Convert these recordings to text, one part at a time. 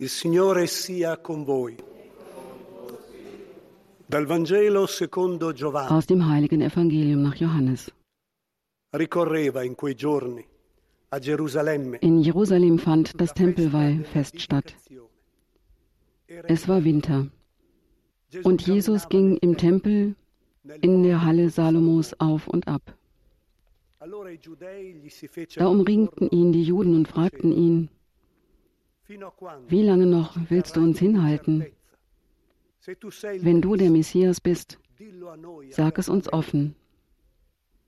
Il Signore sia con voi. Dal Vangelo secondo Giovanni. Aus dem heiligen Evangelium nach Johannes. Ricorreva in quei giorni a Gerusalemme. In Jerusalem fand das Tempelweihfest statt. Es war Winter. Und Jesus ging im Tempel in der Halle Salomos auf und ab. Da umringten ihn die Juden und fragten ihn, wie lange noch willst du uns hinhalten? Wenn du der Messias bist, sag es uns offen.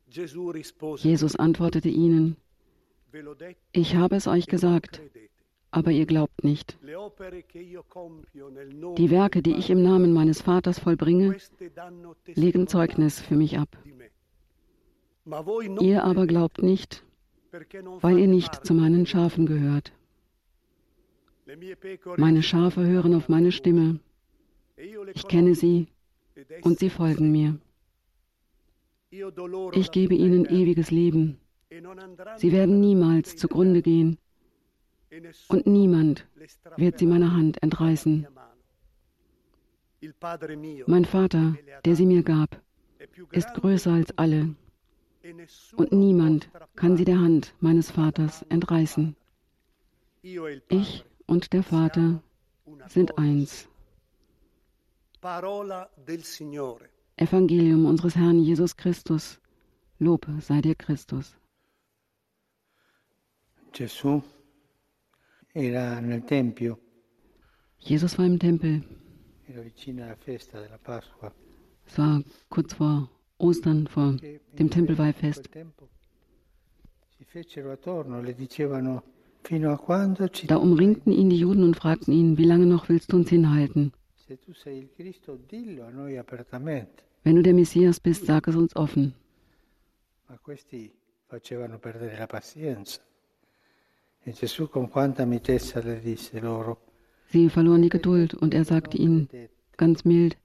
Jesus antwortete ihnen, ich habe es euch gesagt, aber ihr glaubt nicht. Die Werke, die ich im Namen meines Vaters vollbringe, legen Zeugnis für mich ab. Ihr aber glaubt nicht, weil ihr nicht zu meinen Schafen gehört. Meine Schafe hören auf meine Stimme. Ich kenne sie und sie folgen mir. Ich gebe ihnen ewiges Leben. Sie werden niemals zugrunde gehen und niemand wird sie meiner Hand entreißen. Mein Vater, der sie mir gab, ist größer als alle und niemand kann sie der Hand meines Vaters entreißen. Ich und der Vater sind eins. Evangelium unseres Herrn Jesus Christus. Lob sei dir Christus. Jesus war im Tempel. Es war kurz vor Ostern, vor dem Tempelweihfest. Da umringten ihn die Juden und fragten ihn, wie lange noch willst du uns hinhalten? Wenn du der Messias bist, sag es uns offen. E Sie verloren die Geduld und er sagte ihnen ganz mild,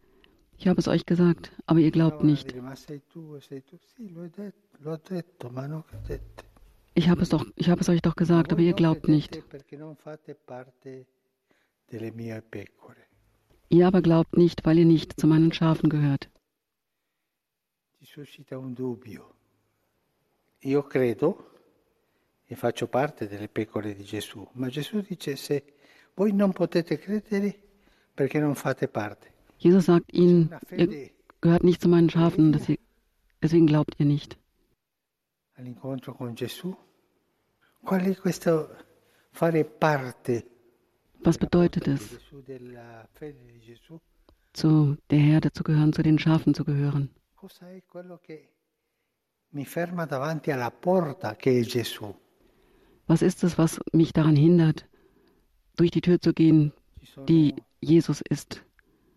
ich habe es euch gesagt, aber ihr glaubt nicht. Ich habe es doch, ich habe es euch doch gesagt, aber ihr glaubt nicht. Ihr aber glaubt nicht, weil ihr nicht zu meinen Schafen gehört. Io credo e faccio parte delle pecore di Gesù, ma Gesù dice se voi non potete credere perché non fate parte. Jesus sagt ihnen, ihr gehört nicht zu meinen Schafen, deswegen glaubt ihr nicht. All'incontro con Gesù, qual è questo fare parte Was bedeutet es, zu der Herde zu gehören, zu den Schafen zu gehören? Was ist es, was mich daran hindert, durch die Tür zu gehen, die Jesus ist,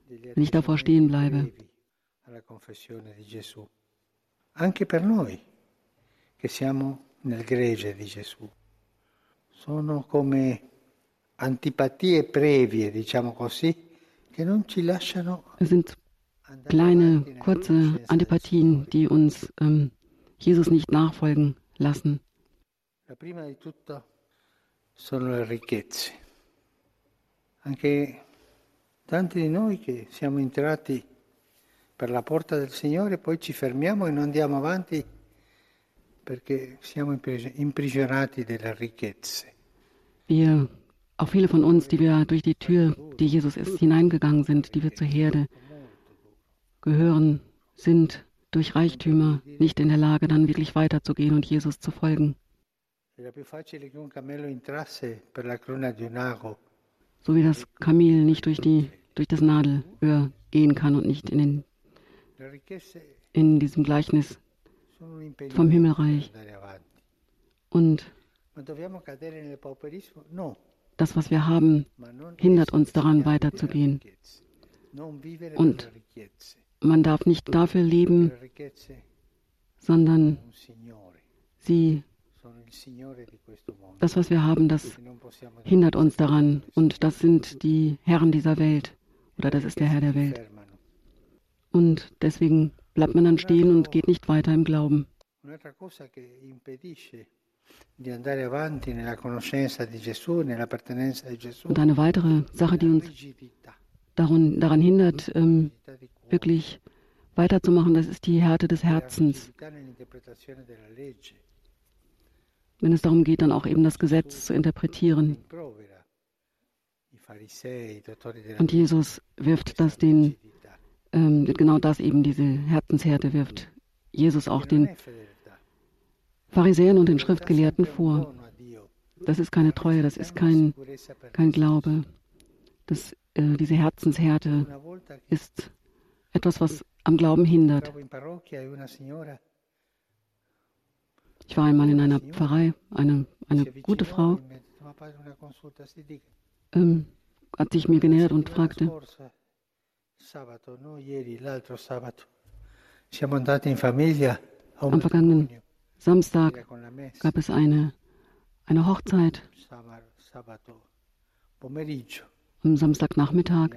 wenn ich davor stehen bleibe? Anche per noi che siamo nel gregge di Gesù. Sono come antipatie previe, diciamo così, che non ci lasciano sind kleine, kurze Antipathien, die uns ähm, Jesus nicht nachfolgen lassen. La prima di tutto sono le ricchezze. Anche tanti di noi che siamo entrati per la porta del Signore, poi ci fermiamo e non andiamo avanti perché siamo impris- imprigionati dalle ricchezze. Wir, auch viele von uns, die wir durch die Tür, die Jesus ist, hineingegangen sind, die wir zur Herde gehören, sind durch Reichtümer nicht in der Lage, dann wirklich weiterzugehen und Jesus zu folgen. So wie das Kamel nicht durch, die, durch das Nadelöhr gehen kann und nicht in, den, in diesem Gleichnis vom Himmelreich. Und das, was wir haben, hindert uns daran, weiterzugehen. Und. Man darf nicht dafür leben, sondern sie, das, was wir haben, das hindert uns daran. Und das sind die Herren dieser Welt. Oder das ist der Herr der Welt. Und deswegen bleibt man dann stehen und geht nicht weiter im Glauben. Und eine weitere Sache, die uns daran, daran hindert, ähm, wirklich weiterzumachen, das ist die Härte des Herzens. Wenn es darum geht, dann auch eben das Gesetz zu interpretieren. Und Jesus wirft das den, ähm, genau das eben, diese Herzenshärte wirft Jesus auch den Pharisäern und den Schriftgelehrten vor. Das ist keine Treue, das ist kein, kein Glaube. Das, äh, diese Herzenshärte ist etwas, was am Glauben hindert. Ich war einmal in einer Pfarrei, eine, eine gute Frau ähm, hat sich mir genähert und fragte, am vergangenen Samstag gab es eine, eine Hochzeit. Am Samstagnachmittag.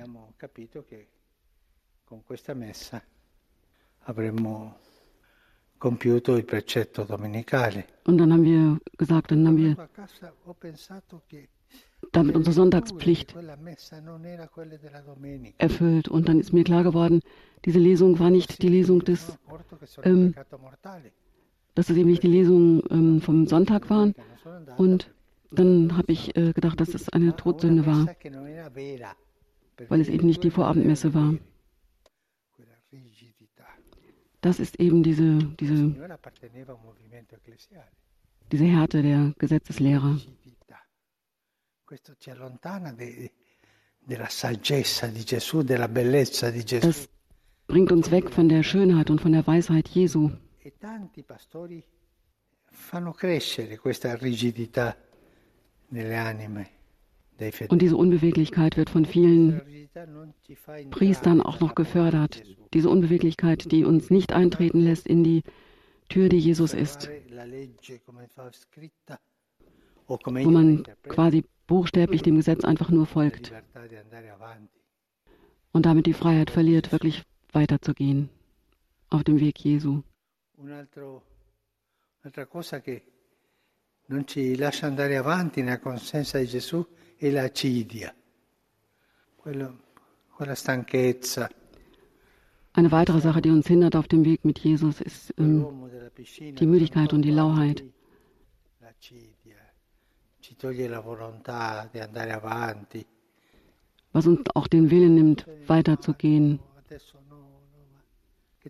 Und dann haben wir gesagt, dann haben wir damit unsere Sonntagspflicht erfüllt. Und dann ist mir klar geworden, diese Lesung war nicht die Lesung des, ähm, dass es eben nicht die Lesung ähm, vom Sonntag waren. Und dann habe ich äh, gedacht, dass es eine Todsünde war, weil es eben nicht die Vorabendmesse war. Das ist eben diese, diese, diese Härte der Gesetzeslehrer. Das bringt uns weg von der Schönheit und von der Weisheit Jesu. E und diese Unbeweglichkeit wird von vielen Priestern auch noch gefördert. Diese Unbeweglichkeit, die uns nicht eintreten lässt in die Tür, die Jesus ist. Wo man quasi buchstäblich dem Gesetz einfach nur folgt und damit die Freiheit verliert, wirklich weiterzugehen auf dem Weg Jesu. Un'altra cosa che non ci lascia andare avanti nella conoscenza di Gesù è l'acidia, quella stanchezza. Eine weitere Sache, die uns hindert auf dem Weg mit Jesus, ist ähm, die Müdigkeit und die Lauheit was uns auch den Willen nimmt, weiterzugehen. E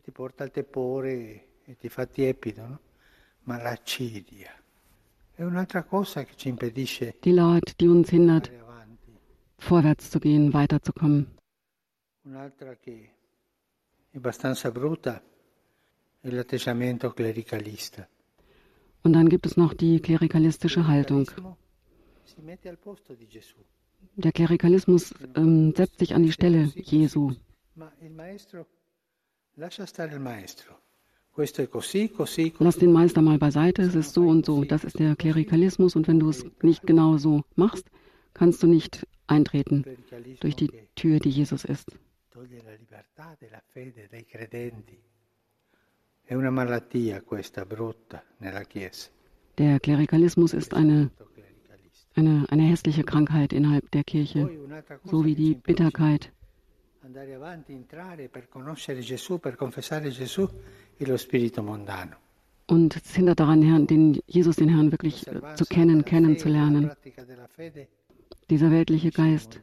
die Laut, die uns hindert, vorwärts zu gehen, weiterzukommen. Un'altra che è abbastanza brutta è l'atteggiamento clericalista. Und dann gibt es noch die klerikalistische Haltung. Der Klerikalismus ähm, setzt sich an die Stelle Jesu. Lass den Meister mal beiseite, es ist so und so. Das ist der Klerikalismus und wenn du es nicht genau so machst, kannst du nicht eintreten durch die Tür, die Jesus ist. Der Klerikalismus ist eine, eine, eine hässliche Krankheit innerhalb der Kirche, so wie die Bitterkeit. Und es hindert daran, Herrn, den Jesus, den Herrn, wirklich zu kennen, kennenzulernen. Dieser weltliche Geist.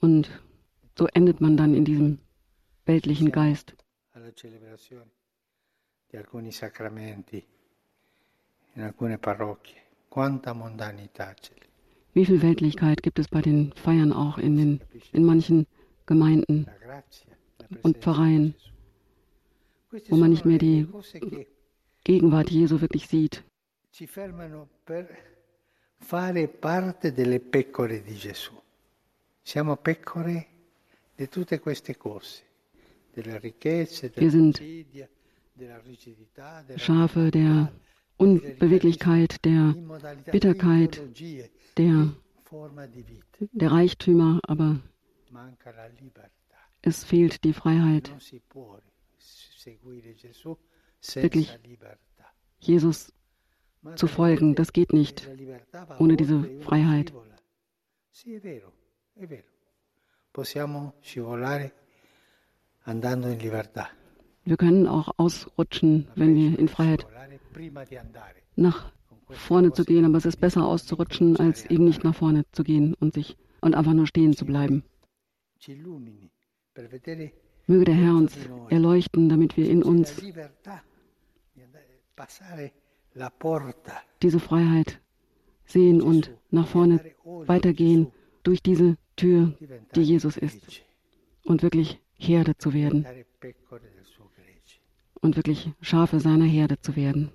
Und so endet man dann in diesem weltlichen Geist in alcune parrocchie. Wie viel Weltlichkeit gibt es bei den Feiern auch in, den, in manchen Gemeinden und Pfarreien, wo man nicht mehr die Gegenwart Jesu wirklich sieht. Ci fermano per fare parte delle pecore di Gesù. Siamo pecore di tutte queste cose, delle ricchezze, dell'insidia, Schafe der Unbeweglichkeit, der Bitterkeit, der, der Reichtümer, aber es fehlt die Freiheit. Wirklich Jesus zu folgen. Das geht nicht ohne diese Freiheit. Wir können auch ausrutschen, wenn wir in Freiheit nach vorne zu gehen, aber es ist besser auszurutschen, als eben nicht nach vorne zu gehen und sich und einfach nur stehen zu bleiben. Möge der Herr uns erleuchten, damit wir in uns diese Freiheit sehen und nach vorne weitergehen durch diese Tür, die Jesus ist, und wirklich Herde zu werden und wirklich Schafe seiner Herde zu werden.